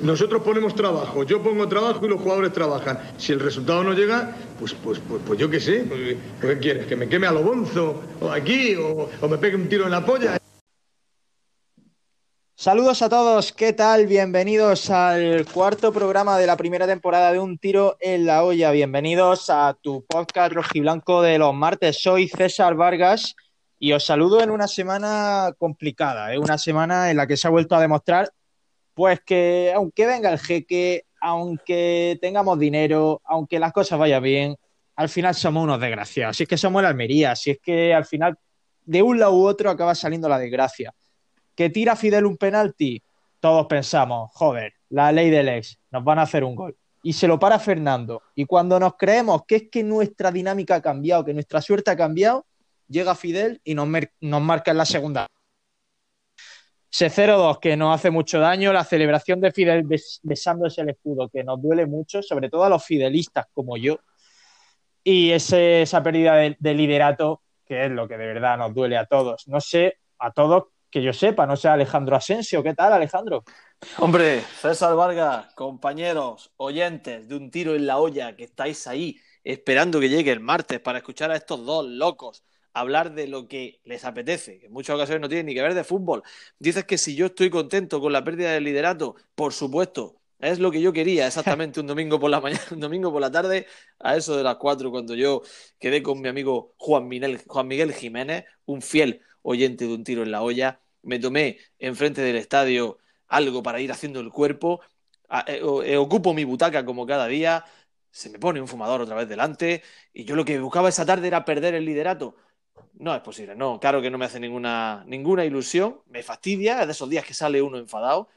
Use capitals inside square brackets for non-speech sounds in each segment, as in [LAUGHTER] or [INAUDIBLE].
Nosotros ponemos trabajo, yo pongo trabajo y los jugadores trabajan. Si el resultado no llega, pues, pues, pues, pues yo qué sé. Pues, ¿Qué quieres? ¿Que me queme a lo bonzo? ¿O aquí? O, ¿O me pegue un tiro en la polla? Saludos a todos, ¿qué tal? Bienvenidos al cuarto programa de la primera temporada de Un Tiro en la Olla. Bienvenidos a tu podcast rojiblanco de los martes. Soy César Vargas y os saludo en una semana complicada, ¿eh? una semana en la que se ha vuelto a demostrar pues que aunque venga el jeque, aunque tengamos dinero, aunque las cosas vayan bien, al final somos unos desgraciados. Si es que somos la Almería, si es que al final de un lado u otro acaba saliendo la desgracia. Que tira Fidel un penalti, todos pensamos, joder, la ley del ex, nos van a hacer un gol. Y se lo para Fernando. Y cuando nos creemos que es que nuestra dinámica ha cambiado, que nuestra suerte ha cambiado, llega Fidel y nos, nos marca en la segunda. Ese 0-2 que nos hace mucho daño, la celebración de Fidel besándose el escudo que nos duele mucho, sobre todo a los fidelistas como yo, y ese, esa pérdida de, de, liderato que es lo que de verdad nos duele a todos. No sé, a todos que yo sepa, no sé, Alejandro Asensio, ¿qué tal Alejandro? Hombre, César Vargas, compañeros, oyentes de un tiro en la olla que estáis ahí esperando que llegue el martes para escuchar a estos dos locos hablar de lo que les apetece, que en muchas ocasiones no tiene ni que ver de fútbol. Dices que si yo estoy contento con la pérdida del liderato, por supuesto, es lo que yo quería [LAUGHS] exactamente un domingo por la mañana, un domingo por la tarde, a eso de las cuatro, cuando yo quedé con mi amigo Juan Miguel, Juan Miguel Jiménez, un fiel oyente de un tiro en la olla, me tomé enfrente del estadio algo para ir haciendo el cuerpo, eh, eh, ocupo mi butaca como cada día, se me pone un fumador otra vez delante, y yo lo que buscaba esa tarde era perder el liderato. No es posible, no, claro que no me hace ninguna, ninguna ilusión, me fastidia, es de esos días que sale uno enfadado.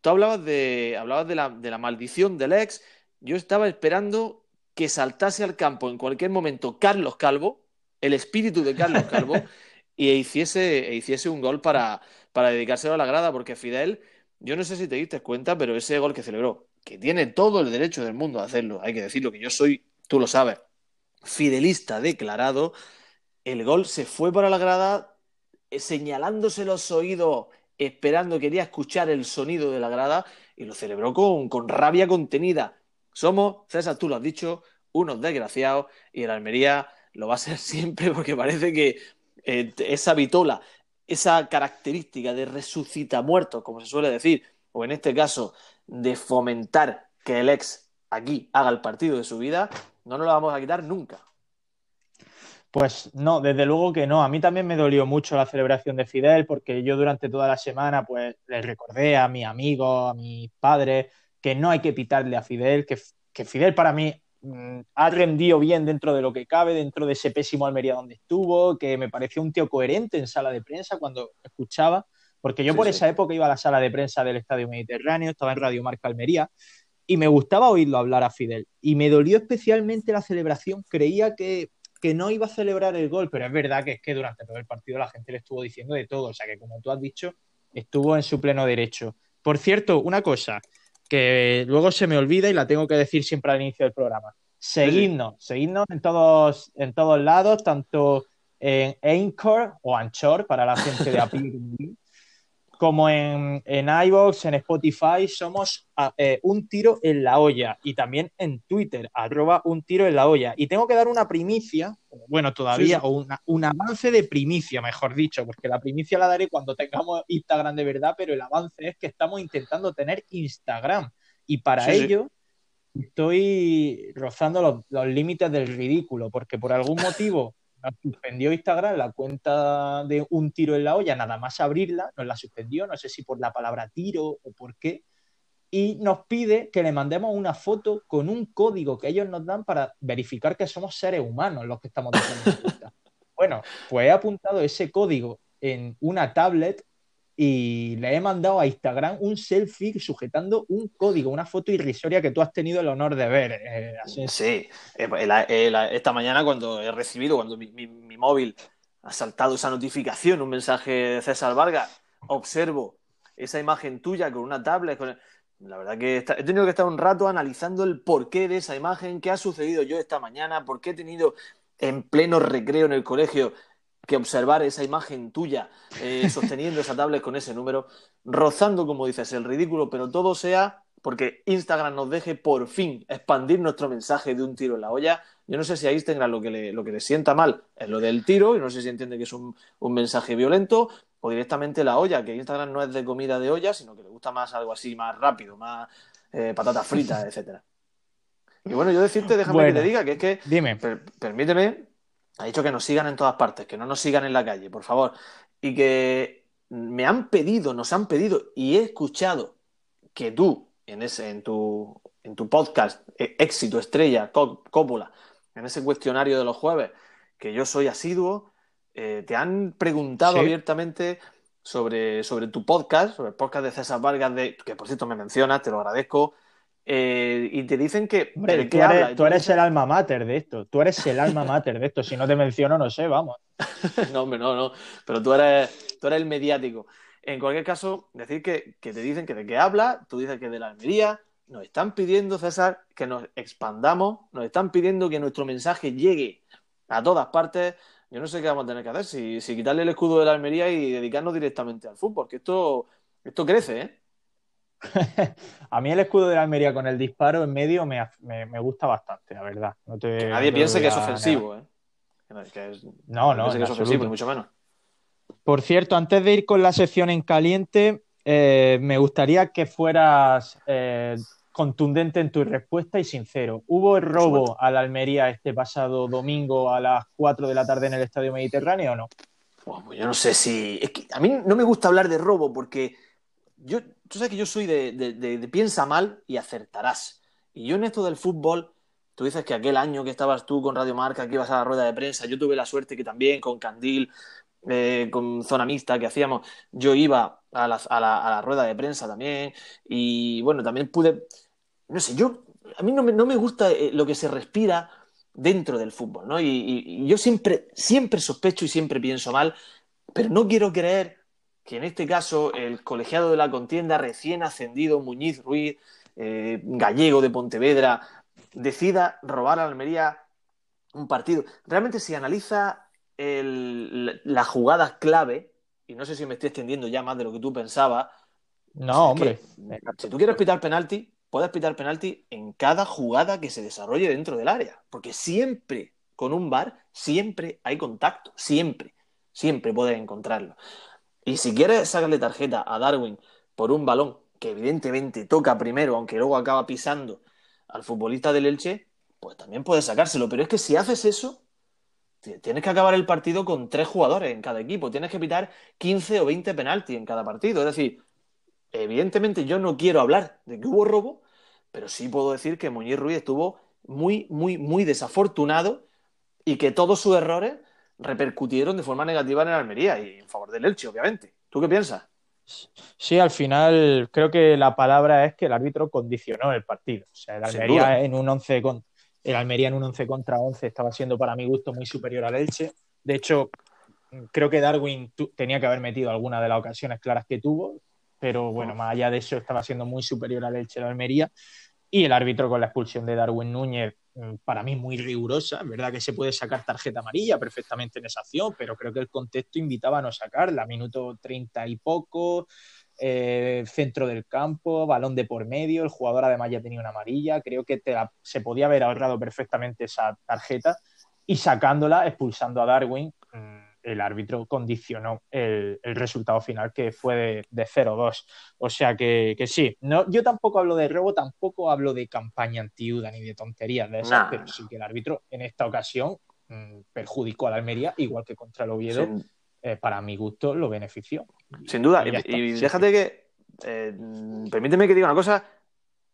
Tú hablabas de, hablabas de la, de la maldición del ex, yo estaba esperando que saltase al campo en cualquier momento Carlos Calvo, el espíritu de Carlos Calvo, [LAUGHS] y hiciese, e hiciese un gol para, para dedicárselo a la grada, porque Fidel, yo no sé si te diste cuenta, pero ese gol que celebró, que tiene todo el derecho del mundo a hacerlo, hay que decirlo, que yo soy, tú lo sabes, fidelista declarado, el gol se fue para la grada eh, señalándose los oídos, esperando, quería escuchar el sonido de la grada y lo celebró con, con rabia contenida. Somos, César, tú lo has dicho, unos desgraciados y el Almería lo va a ser [LAUGHS] siempre porque parece que eh, esa vitola, esa característica de resucita muertos, como se suele decir, o en este caso de fomentar que el ex aquí haga el partido de su vida, no nos lo vamos a quitar nunca. Pues no, desde luego que no. A mí también me dolió mucho la celebración de Fidel porque yo durante toda la semana pues le recordé a mi amigo, a mi padre, que no hay que pitarle a Fidel, que, que Fidel para mí mmm, ha rendido bien dentro de lo que cabe, dentro de ese pésimo Almería donde estuvo, que me pareció un tío coherente en sala de prensa cuando escuchaba, porque yo sí, por sí. esa época iba a la sala de prensa del Estadio Mediterráneo, estaba en Radio Marca Almería y me gustaba oírlo hablar a Fidel. Y me dolió especialmente la celebración, creía que que no iba a celebrar el gol, pero es verdad que es que durante todo el partido la gente le estuvo diciendo de todo, o sea que como tú has dicho, estuvo en su pleno derecho. Por cierto, una cosa que luego se me olvida y la tengo que decir siempre al inicio del programa. Seguidnos, sí. seguidnos en todos, en todos lados, tanto en Anchor o Anchor para la gente de Apple como en, en iVoox, en Spotify, somos eh, un tiro en la olla y también en Twitter, arroba un tiro en la olla. Y tengo que dar una primicia, bueno, todavía, sí, sí. o una, un avance de primicia, mejor dicho, porque la primicia la daré cuando tengamos Instagram de verdad, pero el avance es que estamos intentando tener Instagram y para ello estoy rozando los, los límites del ridículo, porque por algún motivo suspendió Instagram la cuenta de un tiro en la olla, nada más abrirla, nos la suspendió, no sé si por la palabra tiro o por qué, y nos pide que le mandemos una foto con un código que ellos nos dan para verificar que somos seres humanos los que estamos diciendo. [LAUGHS] bueno, pues he apuntado ese código en una tablet y le he mandado a Instagram un selfie sujetando un código, una foto irrisoria que tú has tenido el honor de ver. Eh. Sí, eh, esta mañana cuando he recibido, cuando mi, móvil ha saltado esa notificación, un mensaje de César Vargas, observo esa imagen tuya con una tablet. La verdad que he tenido que estar un rato analizando el porqué de esa imagen, qué ha sucedido yo esta mañana, por qué he tenido en pleno recreo en el colegio que observar esa imagen tuya eh, sosteniendo esa tablet con ese número, rozando, como dices, el ridículo, pero todo sea porque Instagram nos deje por fin expandir nuestro mensaje de un tiro en la olla. Yo no sé si a Instagram lo que le, lo que le sienta mal es lo del tiro, y no sé si entiende que es un, mensaje violento, o directamente la olla, que Instagram no es de comida de olla, sino que le gusta más algo así, más rápido, más eh, patatas fritas, etcétera. Y bueno, yo decirte, déjame que te diga que es que. Dime. permíteme. Ha dicho que nos sigan en todas partes, que no nos sigan en la calle, por favor. Y que me han pedido, nos han pedido, y he escuchado que tú, en, ese, en, tu, en tu podcast, eh, éxito, estrella, cópula, en ese cuestionario de los jueves, que yo soy asiduo, eh, te han preguntado abiertamente sobre, sobre tu podcast, sobre el podcast de César Vargas, de, que por cierto me mencionas, te lo agradezco, eh, y te dicen que. Hombre, tú, eres, tú eres, el alma mater de esto. Tú eres el alma mater de esto. Si no te menciono, no sé, vamos. [LAUGHS] no, hombre, no, no. Pero tú eres, tú eres el mediático. En cualquier caso, decir que, te dicen que de qué habla, tú dices que de la Almería. Nos están pidiendo, César, que nos expandamos. Nos están pidiendo que nuestro mensaje llegue a todas partes. Yo no sé qué vamos a tener que hacer. Si, si quitarle el escudo de la Almería y dedicarnos directamente al fútbol. Que esto, esto crece, ¿eh? [LAUGHS] a mí el escudo de la Almería con el disparo en medio me, gusta bastante, la verdad. nadie piense que es ofensivo, ¿eh? no, no, que es ofensivo, mucho menos. Por cierto, antes de ir con la sección en caliente, eh, me gustaría que fueras eh, contundente en tu respuesta y sincero. ¿Hubo el robo a la Almería este pasado domingo a las 4 de la tarde en el Estadio Mediterráneo o no? Pues yo no sé si. Es que a mí no me gusta hablar de robo porque yo, tú sabes que yo soy de, piensa mal y acertarás. Y yo en esto del fútbol, tú dices que aquel año que estabas tú con Radio Marca, que ibas a la rueda de prensa, yo tuve la suerte que también con Candil, eh, con Zona Mixta que hacíamos, yo iba a la, a, la, rueda de prensa también. Y bueno, también pude, no sé, yo, a mí no me, no me gusta eh, lo que se respira dentro del fútbol, ¿no? y, yo siempre, siempre sospecho y siempre pienso mal, pero no quiero creer que en este caso el colegiado de la contienda recién ascendido, Muñiz Ruiz, eh, gallego de Pontevedra, decida robar a Almería un partido. Realmente si analiza las jugadas clave, y no sé si me estoy extendiendo ya más de lo que tú pensabas. No, hombre. si tú quieres pitar penalti, puedes pitar penalti en cada jugada que se desarrolle dentro del área. Porque siempre, con un bar, siempre hay contacto. Siempre. Siempre puedes encontrarlo. Y si quieres sacarle tarjeta a Darwin por un balón que evidentemente toca primero, aunque luego acaba pisando al futbolista del Elche, pues también puedes sacárselo. Pero es que si haces eso, tienes que acabar el partido con tres jugadores en cada equipo. Tienes que pitar 15 o 20 penaltis en cada partido. Es decir, evidentemente yo no quiero hablar de que hubo robo, pero sí puedo decir que Muñiz Ruiz estuvo muy, muy, muy desafortunado y que todos sus errores repercutieron de forma negativa en el Almería y en favor del Elche, obviamente. ¿Tú qué piensas? Sí, al final creo que la palabra es que el árbitro condicionó el partido. O sea, el Almería en un 11 con, el Almería en un 11 contra 11 estaba siendo para mi gusto muy superior al Elche. De hecho, creo que Darwin tenía que haber metido alguna de las ocasiones claras que tuvo, pero bueno, más allá de eso estaba siendo muy superior al Elche el Almería. Y el árbitro con la expulsión de Darwin Núñez para mí muy rigurosa. Es verdad que se puede sacar tarjeta amarilla perfectamente en esa acción, pero creo que el contexto invitaba a no sacarla. Minuto treinta y poco, eh, centro del campo, balón de por medio, el jugador además ya tenía una amarilla. Creo que se podía haber ahorrado perfectamente esa tarjeta y sacándola, expulsando a Darwin. Mm, el árbitro condicionó el, resultado final que fue de, 0-2. O sea que, sí, no, yo tampoco hablo de robo, tampoco hablo de campaña antiuda ni de tonterías de esas, pero sí que el árbitro en esta ocasión mm, perjudicó a la Almería, igual que contra el Oviedo, eh, para mi gusto lo benefició. Sin duda, y, déjate que, eh, permíteme que diga una cosa,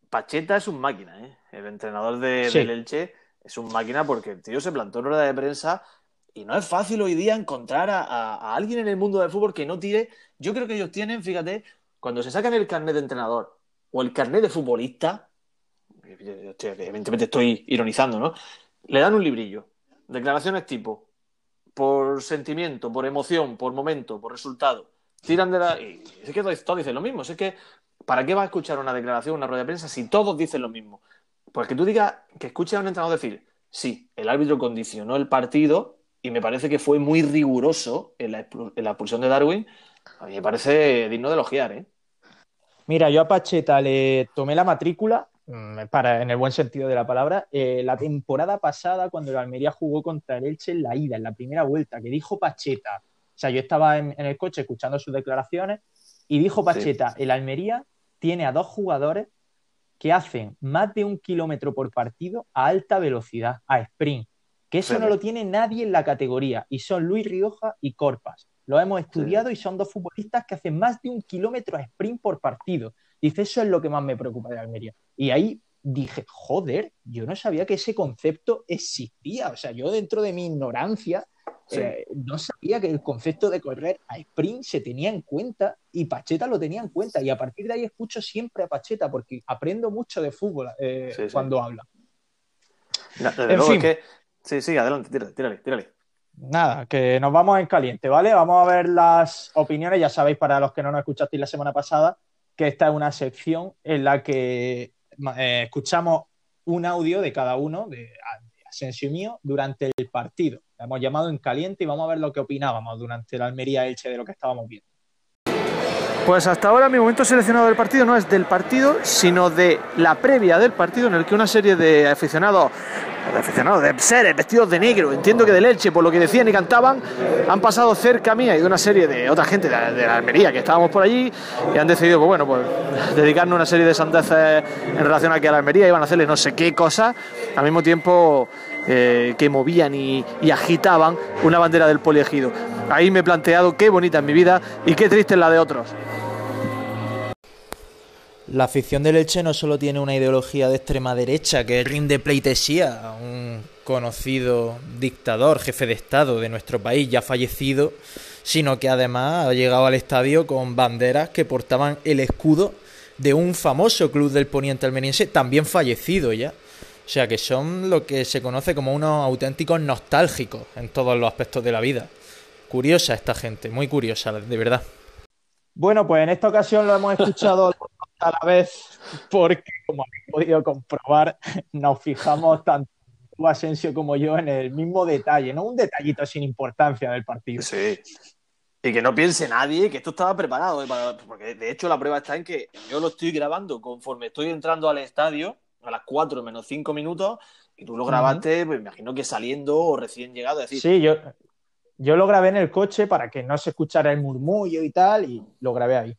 Pacheta es un máquina, ¿eh? el entrenador de, del Elche es un máquina porque el tío se plantó en rueda de prensa y no es fácil hoy día encontrar a, alguien en el mundo del fútbol que no tire. Yo creo que ellos tienen, fíjate, cuando se sacan el carnet de entrenador o el carnet de futbolista, evidentemente estoy ironizando, ¿no? Le dan un librillo. Declaraciones tipo, por sentimiento, por emoción, por momento, por resultado. Tiran de la. Y es que todos dicen lo mismo. Es que, ¿para qué vas a escuchar una declaración, una rueda de prensa si todos dicen lo mismo? Pues que tú digas, que escuches a un entrenador decir, sí, el árbitro condicionó el partido y me parece que fue muy riguroso en la, expulsión de Darwin. A mí me parece digno de elogiar, ¿eh? Mira, yo a Pacheta le tomé la matrícula, mm, para, en el buen sentido de la palabra, eh, la temporada pasada cuando el Almería jugó contra el Elche en la ida, en la primera vuelta, que dijo Pacheta. O sea, yo estaba en, el coche escuchando sus declaraciones y dijo Pacheta, el Almería tiene a dos jugadores que hacen más de un kilómetro por partido a alta velocidad, a sprint, que eso no lo tiene nadie en la categoría, y son Luis Rioja y Corpas. Lo hemos estudiado y son dos futbolistas que hacen más de un kilómetro a sprint por partido. Dice, eso es lo que más me preocupa de Almería. Y ahí dije, joder, yo no sabía que ese concepto existía. O sea, yo dentro de mi ignorancia eh, no sabía que el concepto de correr a sprint se tenía en cuenta y Pacheta lo tenía en cuenta. Y a partir de ahí escucho siempre a Pacheta porque aprendo mucho de fútbol eh, cuando habla. en fin. Sí, sí, adelante, tírale, tírale nada, que nos vamos en caliente, ¿vale? Vamos a ver las opiniones. Ya sabéis, para los que no nos escuchasteis la semana pasada, que esta es una sección en la que eh, escuchamos un audio de cada uno, de, Asensio y mío, durante el partido. La hemos llamado en caliente y vamos a ver lo que opinábamos durante la Almería Elche de lo que estábamos viendo. Pues hasta ahora mi momento seleccionado del partido no es del partido, sino de la previa del partido en el que una serie de aficionados de aficionados, de seres vestidos de negro, entiendo que de leche, por lo que decían y cantaban, han pasado cerca mía y de una serie de otra gente de la, Almería que estábamos por allí y han decidido, pues bueno, pues [LAUGHS] dedicarnos una serie de sandeces en relación a que a la Almería iban a hacerle no sé qué cosas, al mismo tiempo eh, que movían y, y, agitaban una bandera del poliegido. Ahí me he planteado qué bonita es mi vida y qué triste es la de otros. La afición del Elche no solo tiene una ideología de extrema derecha que rinde pleitesía a un conocido dictador, jefe de Estado de nuestro país ya fallecido, sino que además ha llegado al estadio con banderas que portaban el escudo de un famoso club del poniente almeriense también fallecido ya. O sea que son lo que se conoce como unos auténticos nostálgicos en todos los aspectos de la vida. Curiosa esta gente, muy curiosa, de verdad. Bueno, pues en esta ocasión lo hemos escuchado [LAUGHS] a la vez porque, como habéis podido comprobar, nos fijamos tanto Asensio como yo en el mismo detalle, no un detallito sin importancia del partido. Sí. Y que no piense nadie que esto estaba preparado, ¿eh? porque de hecho la prueba está en que yo lo estoy grabando conforme estoy entrando al estadio a las 4 menos 5 minutos y tú lo grabaste, pues imagino que saliendo o recién llegado. decir, sí, yo, yo lo grabé en el coche para que no se escuchara el murmullo y tal y lo grabé ahí.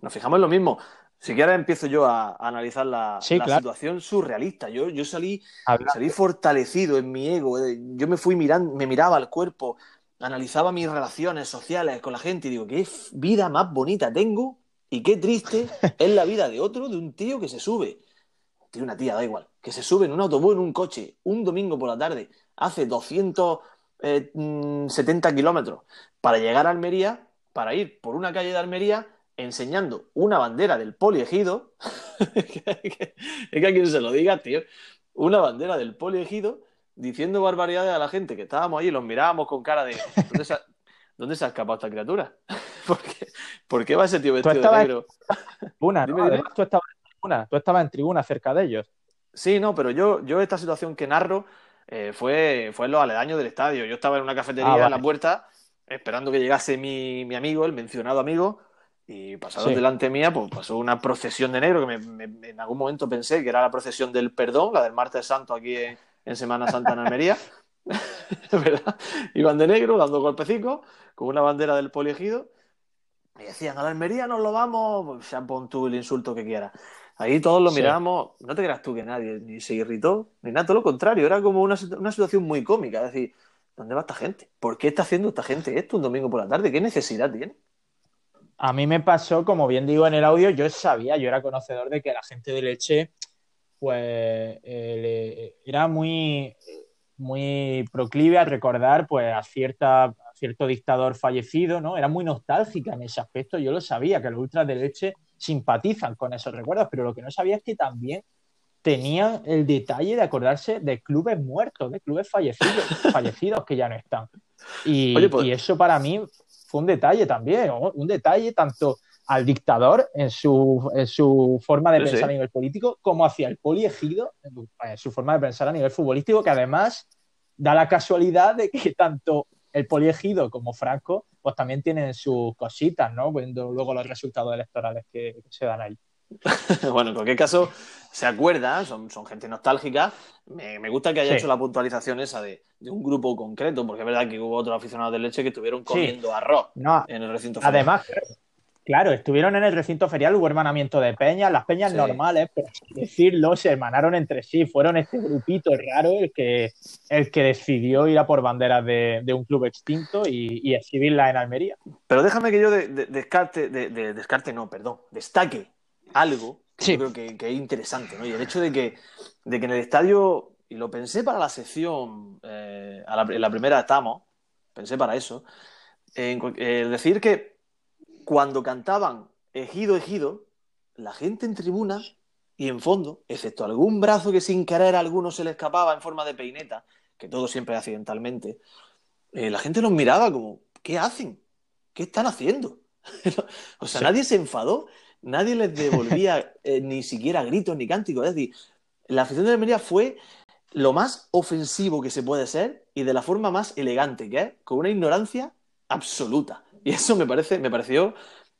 Nos fijamos en lo mismo. Si quieres empiezo yo a, analizar la, situación surrealista. Yo, yo salí, salí fortalecido en mi ego. Eh. Yo me fui mirando, me miraba al cuerpo, analizaba mis relaciones sociales con la gente y digo, qué vida más bonita tengo y qué triste [LAUGHS] es la vida de otro, de un tío que se sube. Tío, una tía, da igual. Que se sube en un autobús, en un coche, un domingo por la tarde, hace 270 mm, kilómetros para llegar a Almería, para ir por una calle de Almería enseñando una bandera del poliegido, [LAUGHS] es que a quien se lo diga, tío, una bandera del poliegido diciendo barbaridades a la gente que estábamos ahí y los mirábamos con cara de ¿dónde se ha, [LAUGHS] escapado esta criatura? [LAUGHS] ¿Por qué, va ese tío vestido de negro? Una, Tú, estabas en tribuna, tú estabas en tribuna cerca de ellos. Sí, no, pero yo, yo esta situación que narro eh, fue, fue en los aledaños del estadio. Yo estaba en una cafetería ah, en la puerta esperando que llegase mi, mi amigo, el mencionado amigo, y pasaron delante mía, pues pasó una procesión de negro que en algún momento pensé que era la procesión del perdón, la del martes santo aquí en, Semana Santa en Almería. [LAUGHS] ¿verdad? Iban de negro dando golpecitos con una bandera del poliegido y decían, a la Almería nos lo vamos, pues ya pon tú el insulto que quieras. Ahí todos lo miramos, no te creas tú que nadie ni se irritó, ni nada, todo lo contrario, era como una, una situación muy cómica, es decir, ¿dónde va esta gente? ¿Por qué está haciendo esta gente esto un domingo por la tarde? ¿Qué necesidad tiene? A mí me pasó, como bien digo en el audio, yo sabía, yo era conocedor de que la gente de Leche, pues, eh, era muy, muy proclive a recordar, pues, a, cierta, cierto dictador fallecido, ¿no? Era muy nostálgica en ese aspecto. Yo lo sabía, que los ultras de Leche simpatizan con esos recuerdos, pero lo que no sabía es que también tenían el detalle de acordarse de clubes muertos, de clubes fallecidos, fallecidos que ya no están. Y, pues y eso para mí fue un detalle también, un detalle tanto al dictador en su, su forma de pensar a nivel político, como hacia el poliegido en su forma de pensar a nivel futbolístico, que además da la casualidad de que tanto el poliegido como Franco pues también tienen sus cositas, ¿no? Viendo luego los resultados electorales que, que se dan ahí. [LAUGHS] bueno, en cualquier caso, se acuerda, son, son gente nostálgica. Me, me gusta que haya Sí. hecho la puntualización esa de, de un grupo concreto, porque es verdad que hubo otros aficionados de leche que estuvieron comiendo arroz No, en el recinto. ferial. además, claro, estuvieron en el recinto ferial, hubo hermanamiento de peñas, las peñas Sí. normales, sin decirlo, se hermanaron entre sí, fueron este grupito raro el que, el que decidió ir a por banderas de, de un club extinto y, y exhibirlas en Almería. Pero déjame que yo de- de- descarte, de, de- descarte, no, perdón, destaque algo que Sí. yo creo que, que es interesante, ¿no? Y el hecho de que, de que en el estadio, y lo pensé para la sección, eh, a la- en la primera estamos, pensé para eso, en eh, decir que cuando cantaban Ejido, Ejido, la gente en tribuna y en fondo, excepto algún brazo que sin querer a alguno se le escapaba en forma de peineta, que todo siempre accidentalmente, eh, la gente los miraba como, ¿qué hacen? ¿Qué están haciendo? [LAUGHS] o sea, Sí. nadie se enfadó, nadie les devolvía [LAUGHS] eh, ni siquiera gritos ni cánticos. Es decir, la afición de Almería fue lo más ofensivo que se puede ser y de la forma más elegante, que es con una ignorancia absoluta. Y eso me parece, me pareció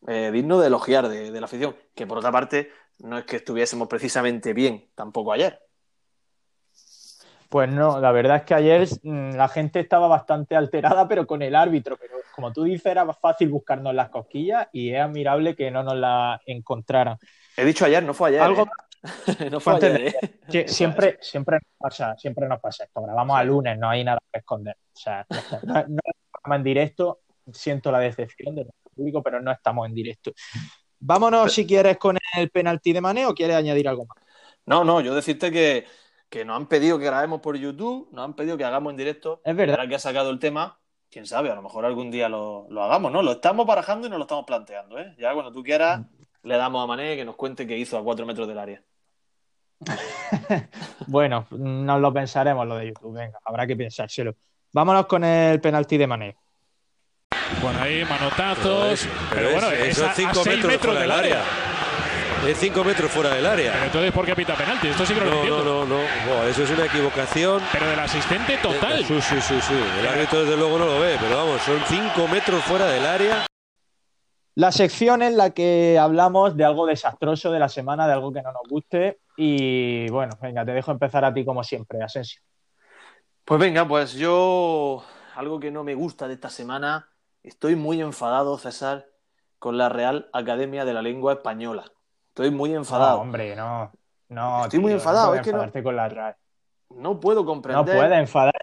eh, digno de elogiar de, de la afición, que por otra parte no es que estuviésemos precisamente bien tampoco ayer. Pues no, la verdad es que ayer mm, la gente estaba bastante alterada, pero con el árbitro. Pero como tú dices, era fácil buscarnos las cosquillas y es admirable que no nos las encontraran. He dicho ayer, no fue ayer. Algo ¿eh? [LAUGHS] no fue antes ayer, ¿eh? Sí, [LAUGHS] siempre, siempre nos pasa, siempre nos pasa esto. Grabamos a lunes, no hay nada que esconder. O sea, no, no, no estamos en directo. Siento la decepción de nuestro público, pero no estamos en directo. Vámonos, si quieres, con el penalti de Mané o quieres añadir algo más. No, no, yo decirte que, que nos han pedido que grabemos por YouTube, nos han pedido que hagamos en directo. Es verdad. Ahora que ha sacado el tema, quién sabe, a lo mejor algún día lo, lo hagamos, ¿no? Lo estamos barajando y nos lo estamos planteando, ¿eh? Ya cuando tú quieras, le damos a Mané que nos cuente qué hizo a cuatro metros del área. [LAUGHS] Bueno, nos lo pensaremos lo de YouTube. Venga, habrá que pensárselo. Vámonos con el penalti de Mané. Bueno, ahí manotazos. Pero, bueno, es, es a, 5 a seis metros, del del área. área. Es 5 metros fuera del área. Pero entonces, ¿por qué pita penalti? Esto sí que no, lo No, entiendo. no, no, no. Buah, eso es una equivocación. Pero del asistente total. Sí, sí, sí, sí. El árbitro desde luego no lo ve, pero vamos, son 5 metros fuera del área. La sección en la que hablamos de algo desastroso de la semana, de algo que no nos guste. Y bueno, venga, te dejo empezar a ti como siempre, Asensio. Pues venga, pues yo, algo que no me gusta de esta semana, estoy muy enfadado, César, con la Real Academia de la Lengua Española. Estoy muy No, enfadado. hombre, no. No, Estoy muy enfadado, No puedes es que no- con la RAE. No puedo No comprender. puedes enfadarte.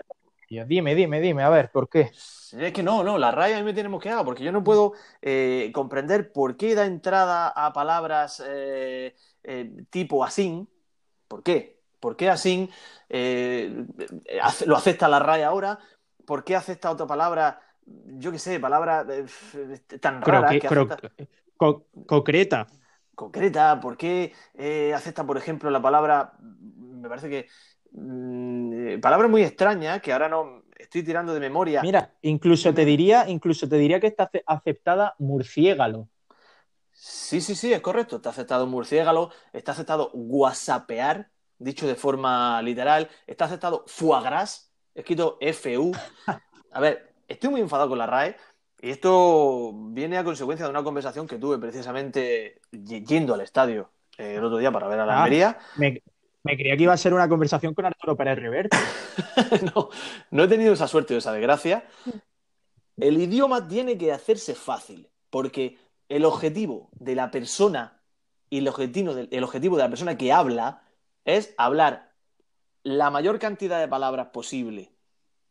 tío. Dime, dime, dime, a ver, ¿por qué? Es que no, no, la RAE a mí me tiene mosqueado, porque yo no puedo eh, comprender por qué da entrada a palabras eh, eh, tipo así. ¿Por qué? ¿Por qué así eh, lo acepta la RAE ahora? ¿Por qué acepta otra palabra? Yo qué sé, palabra eh, tan rara Croque- que acepta- co- concreta. Concreta? ¿Por qué eh, acepta, por ejemplo, la palabra, me parece que, mm, palabra muy extraña, que ahora no estoy tirando de memoria. Mira, incluso te diría, incluso te diría que está ace- aceptada murciégalo. Sí, sí, sí, es correcto. Está aceptado murciélago, está aceptado whatsappear, dicho de forma literal, está aceptado foie gras, escrito FU. A ver, estoy muy enfadado con la RAE y esto viene a consecuencia de una conversación que tuve precisamente yendo al estadio eh, el otro día para ver a la Ah. Almería. Me, me creía que iba a ser una conversación con Arturo Pérez Reverte. [LAUGHS] no, no he tenido esa suerte o esa desgracia. El idioma tiene que hacerse fácil, porque el objetivo de la persona y el objetivo, de, el objetivo de la persona que habla es hablar la mayor cantidad de palabras posible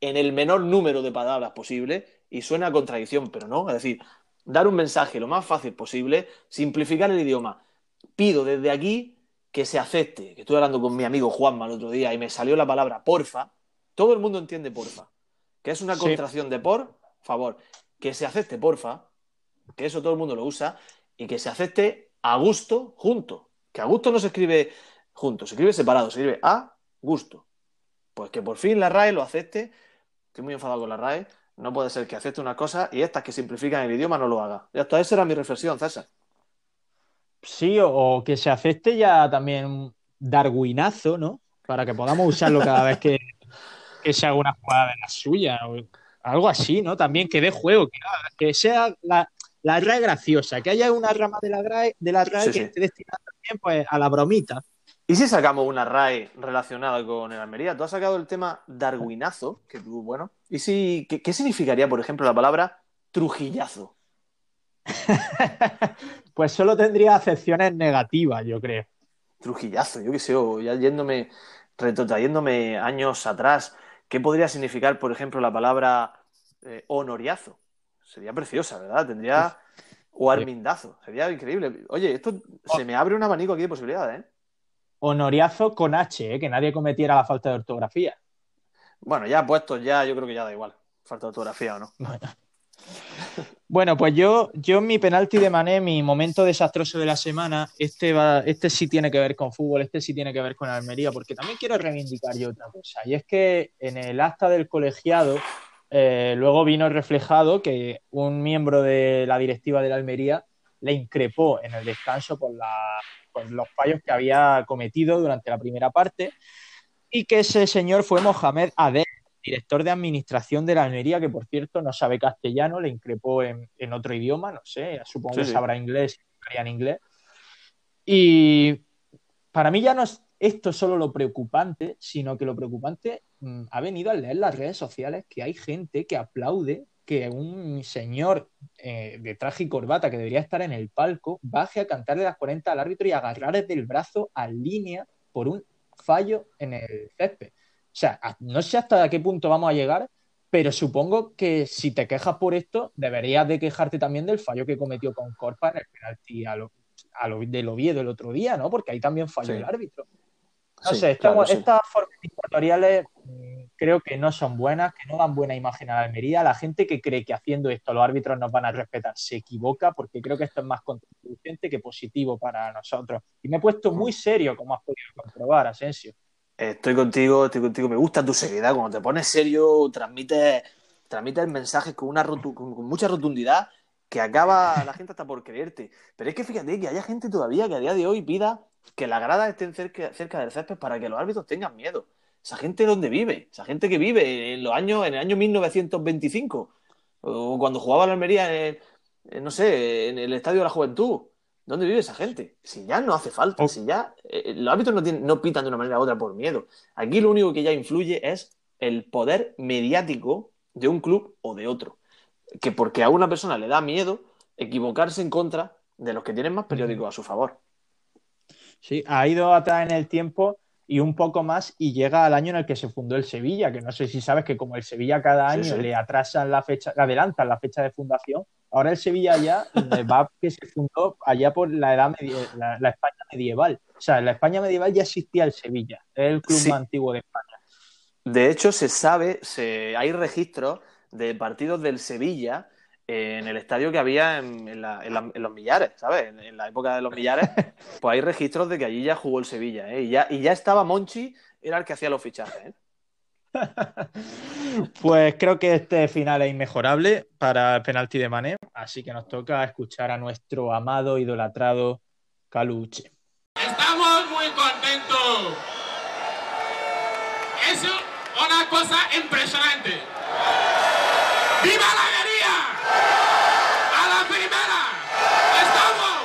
en el menor número de palabras posible y suena a contradicción, pero no, es decir, dar un mensaje lo más fácil posible, simplificar el idioma. Pido desde aquí que se acepte, que estuve hablando con mi amigo Juanma el otro día y me salió la palabra porfa, todo el mundo entiende porfa, que es una Sí. contracción de por favor, que se acepte porfa, que eso todo el mundo lo usa, y que se acepte a gusto junto, que a gusto no se escribe junto, se escribe separado, se escribe a gusto. Pues que por fin la RAE lo acepte, estoy muy enfadado con la RAE, no puede ser que acepte una cosa y estas que simplifican el idioma no lo haga. Ya está, esa era mi reflexión, César. Sí, o, o que se acepte ya también un darwinazo, ¿no? Para que podamos usarlo cada vez que, que se haga una jugada de la suya. o- Algo así, ¿no? También que dé juego, que, que sea la, la RAE graciosa, que haya una rama de la RAE, de la RAE Sí, que sí. esté destinada también pues, a la bromita. ¿Y si sacamos una RAE relacionada con el Almería? Tú has sacado el tema darwinazo, que tú, bueno. ¿Y si, qué, qué significaría, por ejemplo, la palabra trujillazo? [LAUGHS] pues solo tendría acepciones negativas, yo creo. Trujillazo, yo qué sé, o ya yéndome, retrotrayéndome años atrás, ¿qué podría significar, por ejemplo, la palabra eh, honoriazo? Sería preciosa, ¿verdad? Tendría. O armindazo, sería increíble. Oye, esto se me abre un abanico aquí de posibilidades, ¿eh? Honoriazo con H, ¿eh? que nadie cometiera la falta de ortografía. Bueno, ya puestos, ya yo creo que ya da igual. Falta de ortografía o no. Bueno, pues yo, yo en mi penalti de Mané, mi momento desastroso de la semana, este, va, este sí tiene que ver con fútbol, este sí tiene que ver con Almería, porque también quiero reivindicar yo otra cosa, y es que en el acta del colegiado eh, luego vino reflejado que un miembro de la directiva de la Almería le increpó en el descanso por, la, por los fallos que había cometido durante la primera parte y que ese señor fue Mohamed Adel, director de administración de la Almería, que por cierto no sabe castellano, le increpó en, en otro idioma, no sé, supongo Sí, que sí. sabrá inglés, en inglés. Y para mí ya no es esto solo lo preocupante, sino que lo preocupante mm, ha venido al leer las redes sociales que hay gente que aplaude que un señor eh, de traje y corbata que debería estar en el palco baje a cantarle las 40 al árbitro y agarrarle del brazo a línea por un fallo en el césped. O sea, no sé hasta qué punto vamos a llegar, pero supongo que si te quejas por esto, deberías de quejarte también del fallo que cometió con Corpa en el penalti a lo, a lo del Oviedo el otro día, ¿no? Porque ahí también falló Sí. el árbitro. No Sí, sé, esta- claro, sí. estas formas dictatoriales mm, creo que no son buenas, que no dan buena imagen a la Almería. La gente que cree que haciendo esto los árbitros nos van a respetar se equivoca, porque creo que esto es más contraproducente que positivo para nosotros. Y me he puesto muy serio, como has podido comprobar, Asensio. Estoy contigo, estoy contigo. Me gusta tu seriedad. Cuando te pones serio, transmites, transmites mensajes con, una rotu- con, mucha rotundidad que acaba la gente hasta por creerte. Pero es que fíjate que haya gente todavía que a día de hoy pida que las gradas estén cerca, cerca del césped para que los árbitros tengan miedo. Esa gente dónde vive, esa gente que vive en los años, en el año 1925, o cuando jugaba la Almería en, en, no sé, en el Estadio de la Juventud. ¿Dónde vive esa gente? Si ya no hace falta, si ya eh, los árbitros no, tienen- no pitan de una manera u otra por miedo. Aquí lo único que ya influye es el poder mediático de un club o de otro. Que porque a una persona le da miedo equivocarse en contra de los que tienen más periódicos a su favor. Sí, ha ido atrás en el tiempo y un poco más y llega al año en el que se fundó el Sevilla, que no sé si sabes que como el Sevilla cada año sí. le atrasan la fecha, le adelantan la fecha de fundación, ahora el Sevilla ya [LAUGHS] va que se fundó allá por la edad la, la España medieval. O sea, en la España medieval ya existía el Sevilla, el club Sí. más antiguo de España. De hecho, se sabe, se, hay registros de partidos del Sevilla en el estadio que había en, en la- en la- en los millares, ¿sabes? En, en la época de los millares, [LAUGHS] pues hay registros de que allí ya jugó el Sevilla, ¿eh? Y ya, y ya estaba Monchi, era el que hacía los fichajes, ¿eh? [LAUGHS] Pues creo que este final es inmejorable para el penalti de Mané, así que nos toca escuchar a nuestro amado, idolatrado Caluche. Estamos muy contentos. Es una cosa impresionante. ¡Viva la alegría! ¡A la primera! ¡Estamos!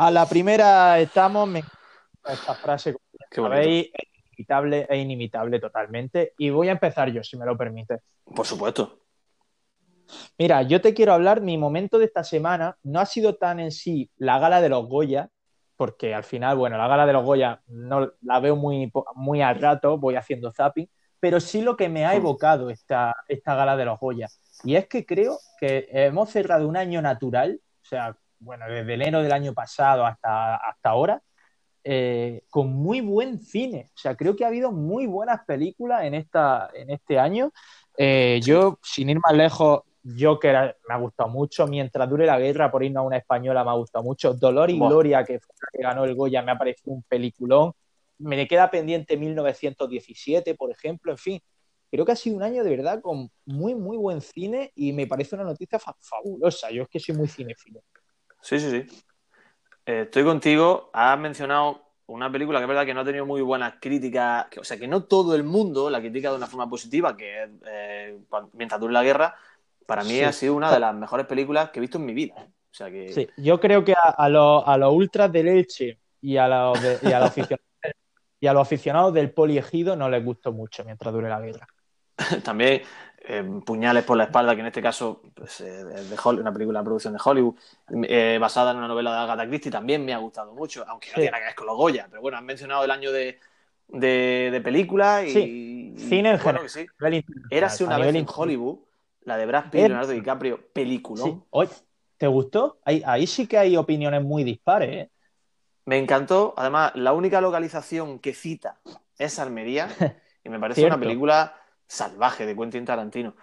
A la primera estamos, me encanta esta frase, como sabéis, es inimitable, es inimitable totalmente. Y voy a empezar yo, si me lo permite. Por supuesto. Mira, yo te quiero hablar, mi momento de esta semana no ha sido tan en sí la gala de los Goya, porque al final, bueno, la gala de los Goya no la veo muy, muy al rato, voy haciendo zapping, pero sí lo que me ha evocado esta, esta gala de los Goya. Y es que creo que hemos cerrado un año natural, o sea, bueno, desde enero del año pasado hasta, hasta ahora, eh, con muy buen cine. O sea, creo que ha habido muy buenas películas en, esta, en este año. Eh, yo, sin ir más lejos, Joker me ha gustado mucho. Mientras dure la guerra, por irnos a una española, me ha gustado mucho. Dolor y. Gloria, que fue la que ganó el Goya, me ha parecido un peliculón. Me le queda pendiente 1917, por ejemplo. En fin, creo que ha sido un año de verdad con muy, muy buen cine y me parece una noticia fa- fabulosa. Yo es que soy muy cinéfilo. Sí, sí, sí. Eh, estoy contigo. Has mencionado una película que es verdad que no ha tenido muy buenas críticas, que- o sea, que no todo el mundo la critica de una forma positiva, que es eh, mientras dure la guerra, para mí Sí. ha sido una de las mejores películas que he visto en mi vida. O sea que Sí, yo creo que a, a los, a los ultras del Elche y a los, de- y a los aficionados, [LAUGHS] y a los aficionados del poliegido no les gustó mucho mientras dure la guerra. [LAUGHS] también eh, Puñales por la espalda, que en este caso pues, eh, es de una película de producción de Hollywood, eh, basada en una novela de Agatha Christie, también me ha gustado mucho, aunque no Sí. tiene nada que ver con los Goya. Pero bueno, han mencionado el año de, de, de película y. Sí, cine en bueno, general. sí. Érase una vez en. Hollywood, la de Brad Pitt Leonardo DiCaprio, película. Oye, ¿te gustó? Ahí, ahí sí que hay opiniones muy dispares, ¿eh? Me encantó. Además, la única localización que cita es Almería [LAUGHS] y me parece Cierto. una película salvaje de Quentin Tarantino.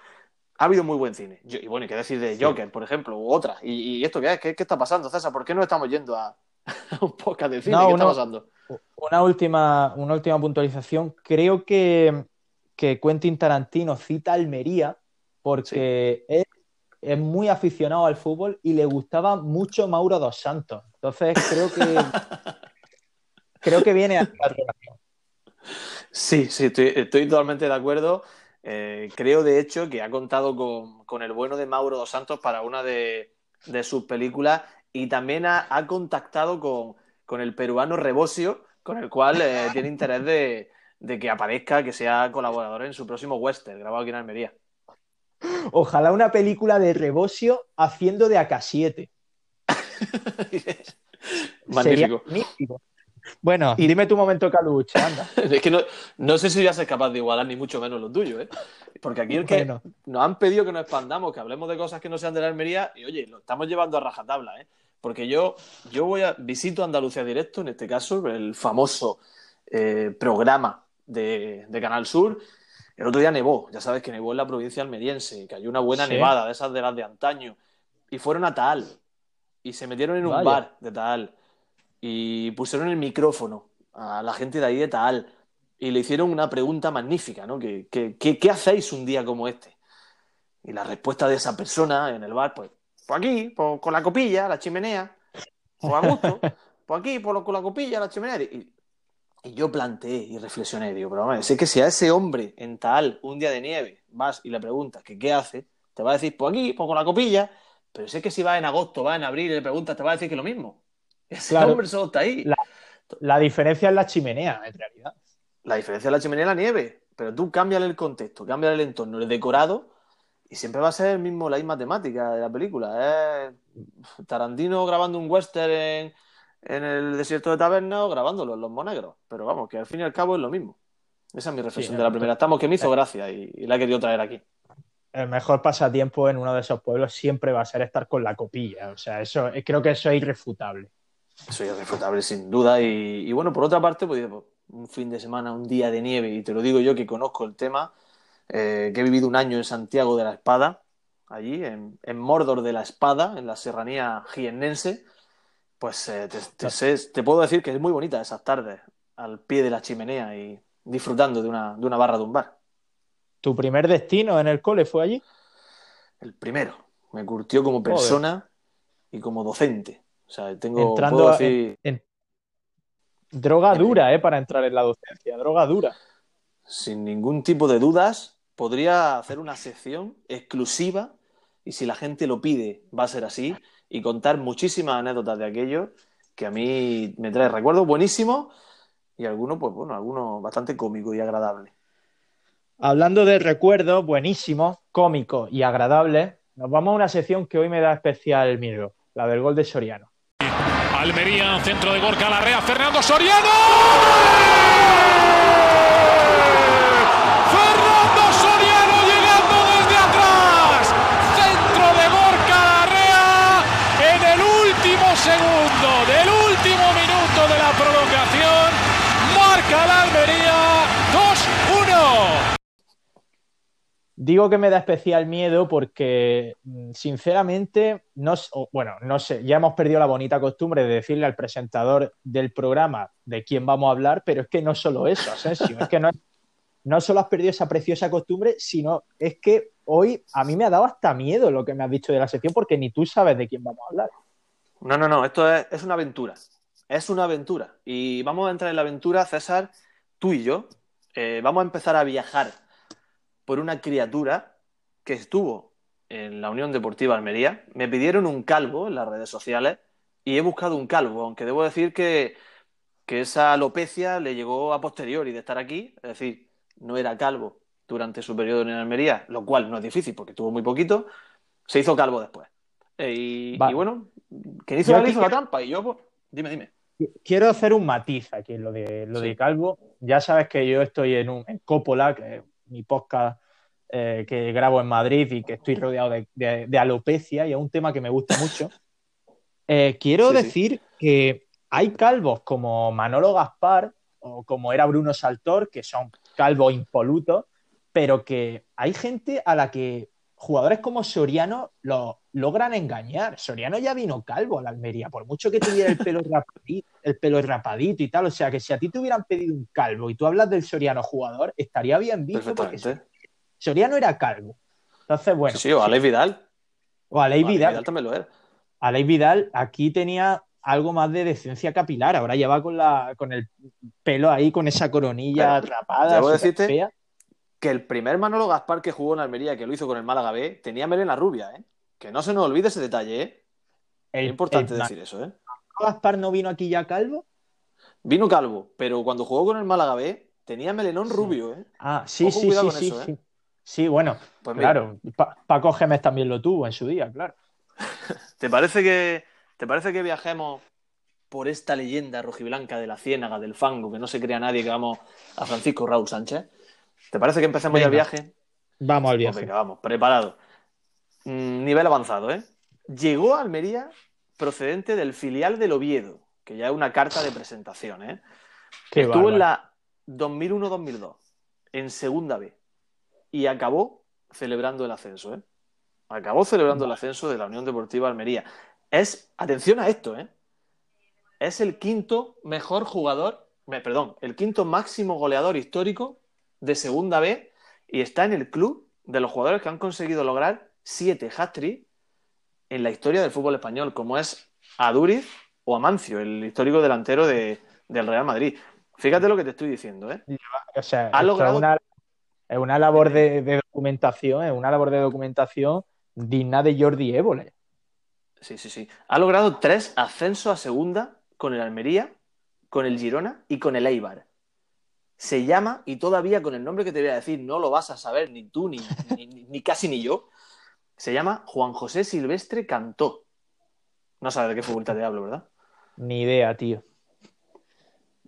Ha habido muy buen cine. Yo- y bueno, y qué decir de Joker, por ejemplo, u otras. ¿Y, y esto qué es? ¿Qué, qué está pasando, César? ¿Por qué no estamos yendo a, [LAUGHS] a un podcast de cine? No, ¿Qué uno- está pasando? Una última, una última puntualización. Creo que, que Quentin Tarantino cita Almería porque es, es muy aficionado al fútbol y le gustaba mucho Mauro dos Santos. Entonces creo que [LAUGHS] creo que viene a la relación. Sí, sí, estoy, estoy totalmente de acuerdo. Eh, creo, de hecho, que ha contado con, con el bueno de Mauro dos Santos para una de, de sus películas y también ha, ha contactado con, con el peruano Rebosio, con el cual eh, [LAUGHS] tiene interés de, de que aparezca, que sea colaborador en su próximo western, grabado aquí en Almería. Ojalá una película de Rebosio haciendo de AK-7. [LAUGHS] Sería Magnífico. Bueno, y dime tu momento caluche, anda. [LAUGHS] Es que no, no sé si voy a ser capaz de igualar ni mucho menos lo tuyo, ¿eh? Porque aquí el que Bueno. nos han pedido que nos expandamos, que hablemos de cosas que no sean de la Almería, y oye, lo estamos llevando a rajatabla, ¿eh? Porque yo, yo voy a visito Andalucía Directo, en este caso, el famoso eh, programa de, de Canal Sur. El otro día nevó, ya sabes que nevó en la provincia almeriense, que hay una buena Sí. nevada de esas de las de antaño. Y fueron a Taal. Y se metieron en un Vaya. bar de Taal. Y pusieron el micrófono a la gente de ahí de Taal. Y le hicieron una pregunta magnífica, ¿no? ¿Qué, hacéis un día como este? Y la respuesta de esa persona en el bar, pues, pues aquí, pues, con la copilla, la chimenea, pues a gusto, pues aquí, pues, con la copilla, la chimenea. Y, yo planteé y reflexioné, digo, pero vamos, sé que si a ese hombre en Taal, un día de nieve, vas y le preguntas qué hace, te va a decir, pues aquí, pues con la copilla, pero sé que si va en agosto, va en abril y le preguntas, te va a decir que lo mismo. [LAUGHS] Ese Claro. hombre solo está ahí. La- La diferencia es la chimenea, en realidad. La diferencia de la chimenea es la nieve, pero tú cámbiale el contexto, cámbiale el entorno, el decorado, y siempre va a ser el mismo, la misma temática de la película. Es Tarantino grabando un western en, en el desierto de Taberna o grabándolo en Los Monegros. Pero vamos, que al fin y al cabo es lo mismo. Esa es mi reflexión Sí, de la eh, primera. Estamos que me hizo gracia y, y la he querido traer aquí. El mejor pasatiempo en uno de esos pueblos siempre va a ser estar con la copilla. O sea, eso eh, creo que eso es irrefutable. Eso es disfrutable, sin duda. Y, y bueno, por otra parte, pues, pues, un fin de semana, un día de nieve, y te lo digo yo que conozco el tema, eh, que he vivido un año en Santiago de la Espada, allí, en, en Mordor de la Espada, en la serranía jiennense, pues eh, te, te sé- te puedo decir que es muy bonita esas tardes, al pie de la chimenea y disfrutando de una, de una barra de un bar. ¿Tu primer destino en el cole fue allí? El primero, me curtió como persona y como docente. O sea, tengo, Entrando decir... en- Droga dura, ¿eh? Para entrar en la docencia. Droga dura. sin ningún tipo de dudas, podría hacer una sección exclusiva y si la gente lo pide, va a ser así y contar muchísimas anécdotas de aquello que a mí me trae recuerdos buenísimos y algunos, pues bueno, algunos bastante cómicos y agradables. Hablando de recuerdos buenísimos, cómicos y agradables, nos vamos a una sección que hoy me da especial miedo, la del gol de Soriano. Almería, centro de Gorka Larrea, Fernando Soriano. Fernando Soriano llegando desde atrás. Centro de Gorka Larrea en el último segundo, del último minuto de la prolongación. Marca la Almería 2-1. Digo que me da especial miedo porque, mm, sinceramente, no, bueno, no sé, ya hemos perdido la bonita costumbre de decirle al presentador del programa de quién vamos a hablar, pero es que no solo eso, Asensio, es que no, no solo has perdido esa preciosa costumbre, sino es que hoy a mí me ha dado hasta miedo lo que me has dicho de la sección porque ni tú sabes de quién vamos a hablar. No, no, no, esto es, es una aventura. es una aventura. Y vamos a entrar en la aventura, César, tú y yo. Eh, vamos a empezar a viajar por una criatura que estuvo en la Unión Deportiva Almería. Me pidieron un calvo en las redes sociales y he buscado un calvo, aunque debo decir que, que esa alopecia le llegó a posteriori de estar aquí, es decir, no era calvo durante su periodo en Almería, lo cual no es difícil porque tuvo muy poquito, se hizo calvo después. Eh, y, bueno, quien hizo hizo la trampa y yo, pues, dime, dime. Quiero hacer un matiz aquí en lo de, lo Sí. de Calvo. Ya sabes que yo estoy en, un, en Coppola, que es mi podcast eh, que grabo en Madrid y que estoy rodeado de, de- de alopecia y es un tema que me gusta mucho. [LAUGHS] Eh, quiero Sí, sí. decir que hay calvos como Manolo Gaspar o como era Bruno Saltor, que son calvos impolutos, pero que hay gente a la que jugadores como Soriano lo logran engañar. Soriano ya vino calvo a la Almería, por mucho que tuviera el pelo [LAUGHS] rapadito, el pelo rapadito y tal. O sea que si a ti te hubieran pedido un calvo y tú hablas del Soriano jugador, estaría bien visto porque. Soriano era calvo. Entonces, bueno, sí, sí, o Alex Vidal. o Aleix Vidal, Vidal también lo era. Aleix Vidal aquí tenía algo más de decencia capilar. Ahora ya va con, la, con el pelo ahí, con esa coronilla Pero, rapada, debo súper decirte fea. Que el primer Manolo Gaspar que jugó en Almería, que lo hizo con el Málaga B, tenía melena rubia, ¿eh? Que no se nos olvide ese detalle, ¿eh? El- es importante el decir eso, ¿eh? Gaspar no vino aquí ya calvo. Vino calvo, pero cuando jugó con el Málaga B, tenía melenón rubio, ¿eh? Ah, sí, Ojo, sí, sí, con sí, eso, ¿eh? sí. Sí, bueno, Pues claro. Pa- Paco Gémez también lo tuvo en su día, claro. [LAUGHS] ¿te parece que te parece que viajemos por esta leyenda rojiblanca de la ciénaga, del fango, que no se crea nadie que vamos a Francisco Raúl Sánchez? ¿Te parece que empecemos ya el viaje? Vamos al Pues viaje. venga, vamos, preparado. Mm, nivel avanzado, ¿eh? Llegó a Almería procedente del filial del Oviedo, que ya es una carta de presentación, ¿eh? Qué Estuvo en la 2001-2002, en segunda B, y acabó celebrando el ascenso, ¿eh? Acabó celebrando el ascenso de la Unión Deportiva Almería. Es, atención a esto, ¿eh? Es el quinto mejor jugador, me- perdón, el quinto máximo goleador histórico de segunda B y está en el club de los jugadores que han conseguido lograr siete hat-trick en la historia del fútbol español, como es Aduriz o Amancio, el histórico delantero de- del Real Madrid. Fíjate lo que te estoy diciendo, ¿eh? O sea, Ha logrado- es una, es una labor de, de documentación, es una labor de documentación digna de Jordi Évole. Sí, sí, sí. Ha logrado tres ascensos a segunda con el Almería, con el Girona y con el Eibar. Se llama, y todavía con el nombre que te voy a decir, no lo vas a saber ni tú, ni- ni casi ni yo. Se llama Juan José Silvestre Cantó. No sabes de qué futbolista te hablo, ¿verdad? Ni idea, tío.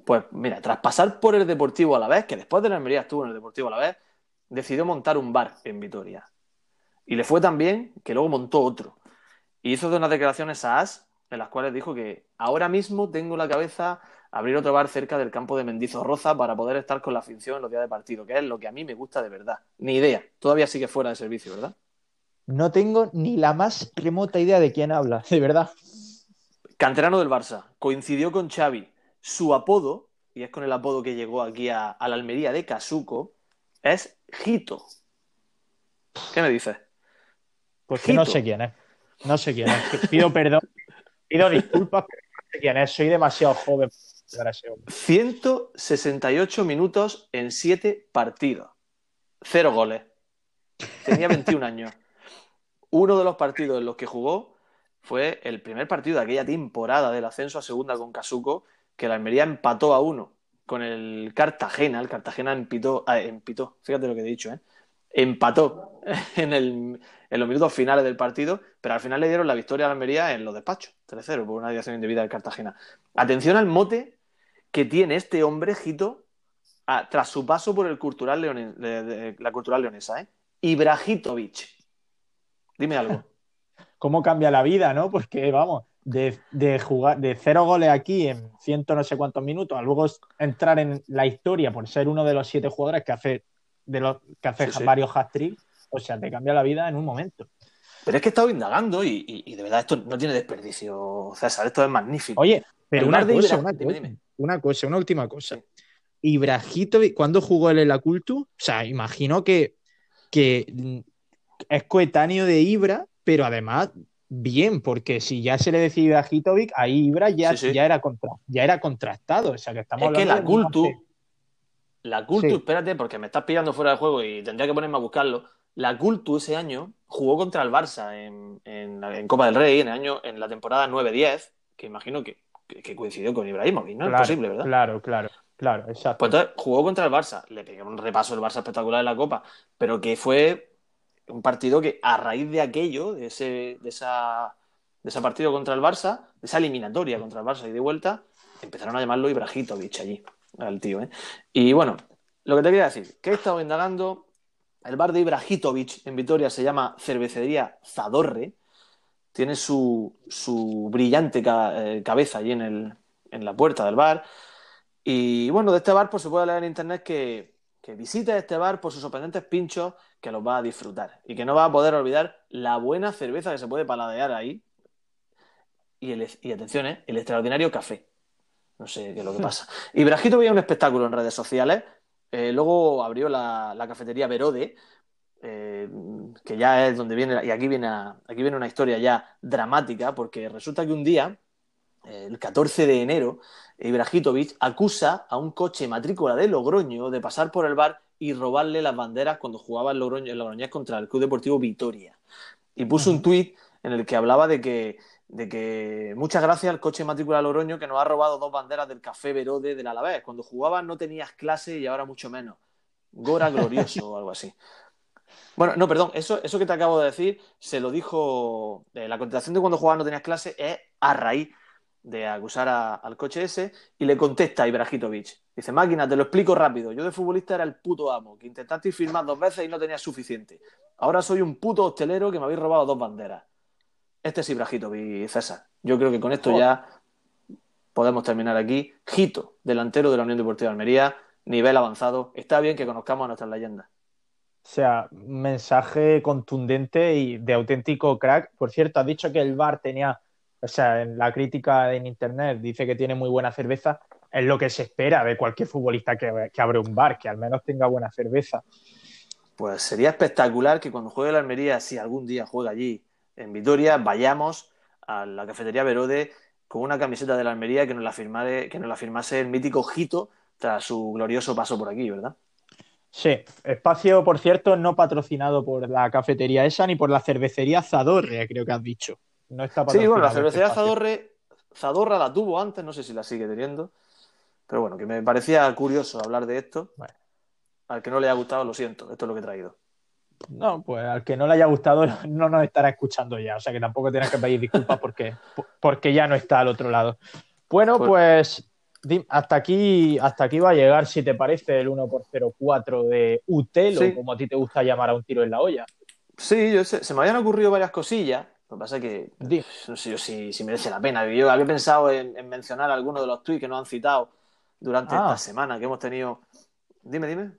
Pues mira, tras pasar por el Deportivo a la vez, que después de la Almería estuvo en el Deportivo a la vez, decidió montar un bar en Vitoria. Y le fue tan bien que luego montó otro. Y hizo unas declaraciones a As en las cuales dijo que ahora mismo tengo en la cabeza abrir otro bar cerca del campo de Mendizorroza para poder estar con la afición en los días de partido, que es lo que a mí me gusta de verdad. Ni idea. Todavía sigue fuera de servicio, ¿verdad? No tengo ni la más remota idea de quién habla, de verdad. Canterano del Barça, coincidió con Xavi. Su apodo, y es con el apodo que llegó aquí a, a la Almería de Casuco, es Jito. ¿Qué me dices? Pues que no sé quién es. No sé quién es. Pido perdón, pido disculpas, pero no sé quién es. Soy demasiado joven para ese hombre. 168 minutos en 7 partidos. Cero goles. Tenía 21 años. Uno de los partidos en los que jugó fue el primer partido de aquella temporada del ascenso a segunda con Casuco, que la Almería empató a uno con el Cartagena. El Cartagena empitó, ah, fíjate lo que he dicho, ¿eh? empató [LAUGHS] en, el- los minutos finales del partido, pero al final le dieron la victoria a la Almería en los despachos, 3-0, por una dirección indebida del Cartagena. Atención al mote que tiene este hombre, Jito, a- tras su paso por el cultural leone- la cultural leonesa, ¿eh? Ibrahitovic. Dime algo. [LAUGHS] ¿Cómo cambia la vida, no? Porque, vamos, de, de jugar de cero goles aquí en ciento no sé cuántos minutos, a luego entrar en la historia por ser uno de los siete jugadores que hace, de los, que hace Sí, sí. varios hat-tricks, o sea, te cambia la vida en un momento. Pero es que he estado indagando y, y- y de verdad esto no tiene desperdicio, César. Esto es magnífico. Oye, pero una cosa, una, dime, cosa, dime. una cosa, una última cosa. Sí. Ibrahitovic, ¿cuándo jugó él en la Cultu? O sea, imagino que, que es coetáneo de Ibra, pero además bien, porque si ya se le decide a Hitovic, ahí Ibra ya, Sí, sí. ya, era contra, ya era contrastado. O sea, que estamos Es que hablando la de Cultu, la Cultu, Sí. espérate, porque me estás pillando fuera de juego y tendría que ponerme a buscarlo. La Cultu ese año jugó contra el Barça en, en- en Copa del Rey, en el año, en la temporada 9-10, que imagino que, que- que coincidió con Ibrahimovic, ¿no? Claro, es posible, ¿verdad? Claro, claro, claro, exacto. Pues entonces jugó contra el Barça, le pegó un repaso el Barça espectacular en la Copa, pero que fue un partido que a raíz de aquello, de ese, de esa, de ese partido contra el Barça, de esa eliminatoria contra el Barça y de vuelta, empezaron a llamarlo Ibrahimovic allí, al tío, ¿eh? Y bueno, lo que te quería decir, que he estado indagando, el bar de Ibrahimovic en Vitoria se llama Cervecería Zadorre, tiene su, su brillante ca- eh, cabeza allí en, el, en la puerta del bar. Y bueno, de este bar pues se puede leer en internet que, que visite este bar por sus sorprendentes pinchos que los va a disfrutar y que no va a poder olvidar la buena cerveza que se puede paladear ahí y, el, y atención, ¿eh? el extraordinario café. No sé qué es lo que [LAUGHS] pasa. Y Brajito veía un espectáculo en redes sociales. eh, luego abrió la, la cafetería Verode, eh, que ya es donde viene, y aquí viene, aquí viene una historia ya dramática, porque resulta que un día, el 14 de enero, Ibrahimovic acusa a un coche matrícula de Logroño de pasar por el bar y robarle las banderas cuando jugaba el Logroño, Logroñés contra el Club Deportivo Vitoria. Y puso un tuit en el que hablaba de que, de que muchas gracias al coche matrícula Logroño que nos ha robado dos banderas del Café Verode del Alavés. Cuando jugabas no tenías clase y ahora mucho menos. Gora glorioso o algo así. Bueno, no, perdón, eso, eso que te acabo de decir se lo dijo. eh, la contestación de cuando jugabas no tenías clase es a raíz de acusar al coche ese y le contesta a Ibrahimovic. Dice, máquina, te lo explico rápido. Yo de futbolista era el puto amo, que intentaste firmar dos veces y no tenías suficiente. Ahora soy un puto hostelero que me habéis robado dos banderas. Este es Ibrahimovic, César. Yo creo que con esto ya podemos terminar aquí. Gito, delantero de la Unión Deportiva de Almería, nivel avanzado. Está bien que conozcamos a nuestras leyendas. O sea, mensaje contundente y de auténtico crack. Por cierto, has dicho que el bar tenía, o sea, en la crítica en internet dice que tiene muy buena cerveza. Es lo que se espera de cualquier futbolista que, que abre un bar, que al menos tenga buena cerveza. Pues sería espectacular que cuando juegue la Almería, si algún día juega allí en Vitoria, vayamos a la cafetería Verode con una camiseta de la Almería que nos la, firmare- que nos la firmase el mítico Jito tras su glorioso paso por aquí, ¿verdad? Sí, espacio, por cierto, no patrocinado por la cafetería esa ni por la cervecería Zadorre, creo que has dicho. No está Sí, bueno, la cervecería. Zadorre, Zadorra la tuvo antes, no sé si la sigue teniendo, pero bueno, que me parecía curioso hablar de esto. Bueno. Al que no le haya gustado, lo siento, esto es lo que he traído. No, pues al que no le haya gustado [LAUGHS] no nos estará escuchando ya, o sea que tampoco tienes que pedir disculpas porque, [LAUGHS] porque ya no está al otro lado. Bueno, Pues- pues hasta aquí, hasta aquí va a llegar, si te parece, el 1 por 04 de UTEL Sí. o como a ti te gusta llamar a un tiro en la olla. Sí, yo sé, se me habían ocurrido varias cosillas. Lo que pasa es que no sé yo si, si merece la pena. Yo había pensado en, en mencionar algunos de los tweets que nos han citado durante Ah. esta semana que hemos tenido. Dime, dime.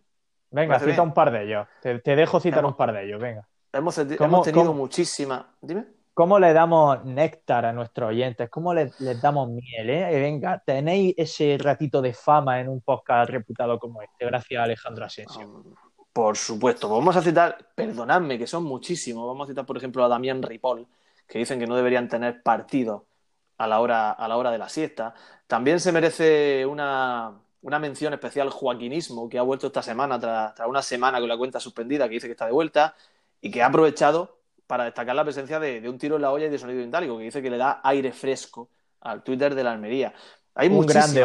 Venga, cita bien. un par de ellos. Te, te dejo citar Hemos- un par de ellos, venga. Hemos, hemos ¿Cómo- tenido cómo? muchísimas. Dime. ¿Cómo le damos néctar a nuestros oyentes? ¿Cómo le- les damos miel? eh? Eh, Venga, tenéis ese ratito de fama en un podcast reputado como este, gracias a Alejandro Asensio. Um, Por supuesto. Pues vamos a citar, perdonadme, que son muchísimos. Vamos a citar, por ejemplo, a Damián Ripoll, que dicen que no deberían tener partido a la hora, a la hora de la siesta. También se merece una, una mención especial Joaquinismo, que ha vuelto esta semana, tras, tras una semana con la cuenta suspendida, que dice que está de vuelta, y que ha aprovechado para destacar la presencia de, de un tiro en la olla y de sonido indálico, que dice que le da aire fresco al Twitter de la Almería. Hay un grande,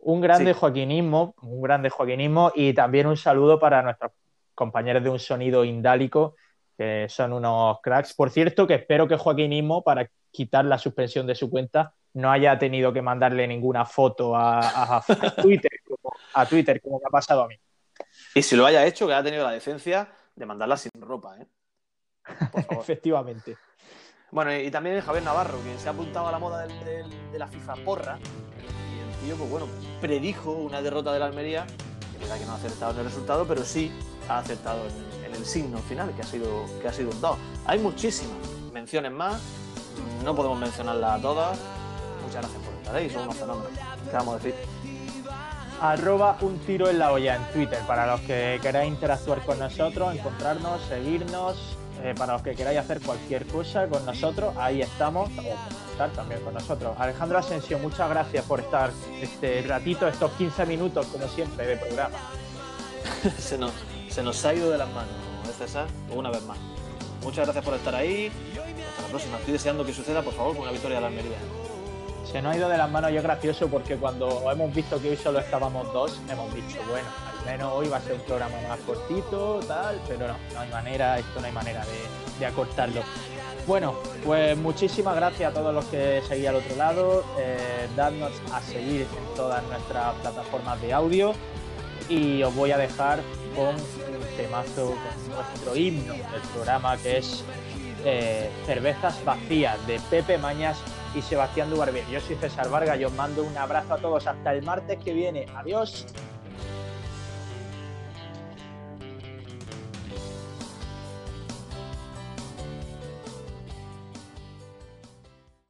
un grande Sí. joaquinismo, un grande joaquinismo y también un saludo para nuestros compañeros de un sonido indálico, que son unos cracks. Por cierto, que espero que joaquinismo, para quitar la suspensión de su cuenta, no haya tenido que mandarle ninguna foto a, a- a [LAUGHS] Twitter, como, a Twitter, como me ha pasado a mí. Y si lo haya hecho, que haya tenido la decencia de mandarla sin ropa, ¿eh? Por [LAUGHS] favor. Efectivamente. Bueno, y también Javier Navarro, que se ha apuntado a la moda del- del- de la FIFA porra. Y el tío, pues bueno, predijo una derrota de la Almería. Que es verdad que no ha acertado en el resultado, pero sí ha acertado en, en el signo final, que ha sido, que ha sido un 2. Hay muchísimas menciones más. No podemos mencionarlas a todas. Muchas gracias por estar ahí, son unos fenómenos. ¿Qué vamos a decir? arroba un tiro en la olla en Twitter para los que queráis interactuar con nosotros, encontrarnos, seguirnos, eh, para los que queráis hacer cualquier cosa con nosotros, ahí estamos, estar también con nosotros. Alejandro Asensio, muchas gracias por estar este ratito, estos 15 minutos, como siempre, de programa. [LAUGHS] se, nos, se nos ha ido de las manos, ¿no es César? Una vez más. Muchas gracias por estar ahí. Hasta la próxima. Estoy deseando que suceda, por favor, con una victoria de la Almería. Se nos ha ido de las manos y es gracioso porque cuando hemos visto que hoy solo estábamos dos, hemos dicho, bueno, al menos hoy va a ser un programa más cortito, tal, pero no, no hay manera, esto no hay manera de, acortarlo. Bueno, pues muchísimas gracias a todos los que seguís al otro lado. Eh, a seguir en todas nuestras plataformas de audio. Y os voy a dejar con temazo, con nuestro himno del programa que es eh, Cervezas Vacías de Pepe Mañas y Sebastián Dubarbier. Yo soy César Vargas y os mando un abrazo a todos. Hasta el martes que viene. Adiós.